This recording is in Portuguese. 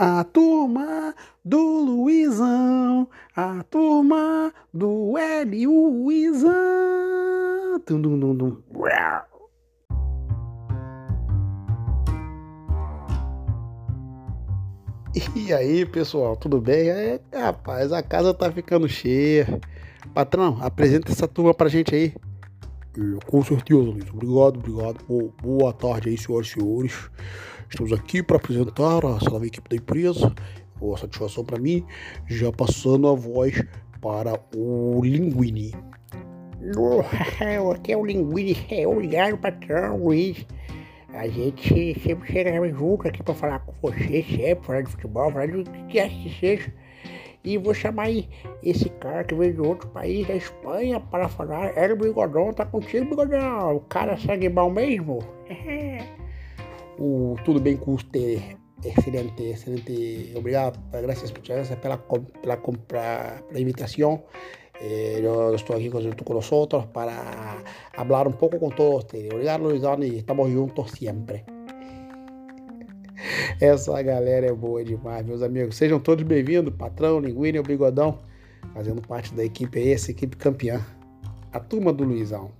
A turma do Luizão, a turma do L Luizão. Dum, dum, dum. E aí, pessoal, tudo bem? É, rapaz, a casa tá ficando cheia. Patrão, apresenta essa turma pra gente aí. Com certeza, Luiz. Obrigado, obrigado. Boa tarde aí, senhoras e senhores. Estamos aqui para apresentar a nova equipe da empresa. Boa satisfação para mim. Já passando a voz para o Linguini. Oh, aqui é o Linguini. Obrigado, patrão Luiz. A gente sempre chega junto aqui para falar com você, sempre, falar de futebol, falar do que quer que seja. E vou chamar aí esse cara que veio de outro país, da Espanha, para falar. Era o Bigodão, tá contigo, Bigodão? O cara segue mal mesmo? o Tudo Bem com. Excelente, excelente. Obrigado, gracias muchas gracias pela, pela, pela, pela invitación. Eh, yo estoy aquí con, para hablar un poco con todos ustedes. Obrigado, Luizão, e estamos juntos sempre. Essa galera é boa demais, meus amigos. Sejam todos bem-vindos, patrão, Linguini e o Bigodão, fazendo parte da equipe aí, essa equipe campeã. A turma do Luizão.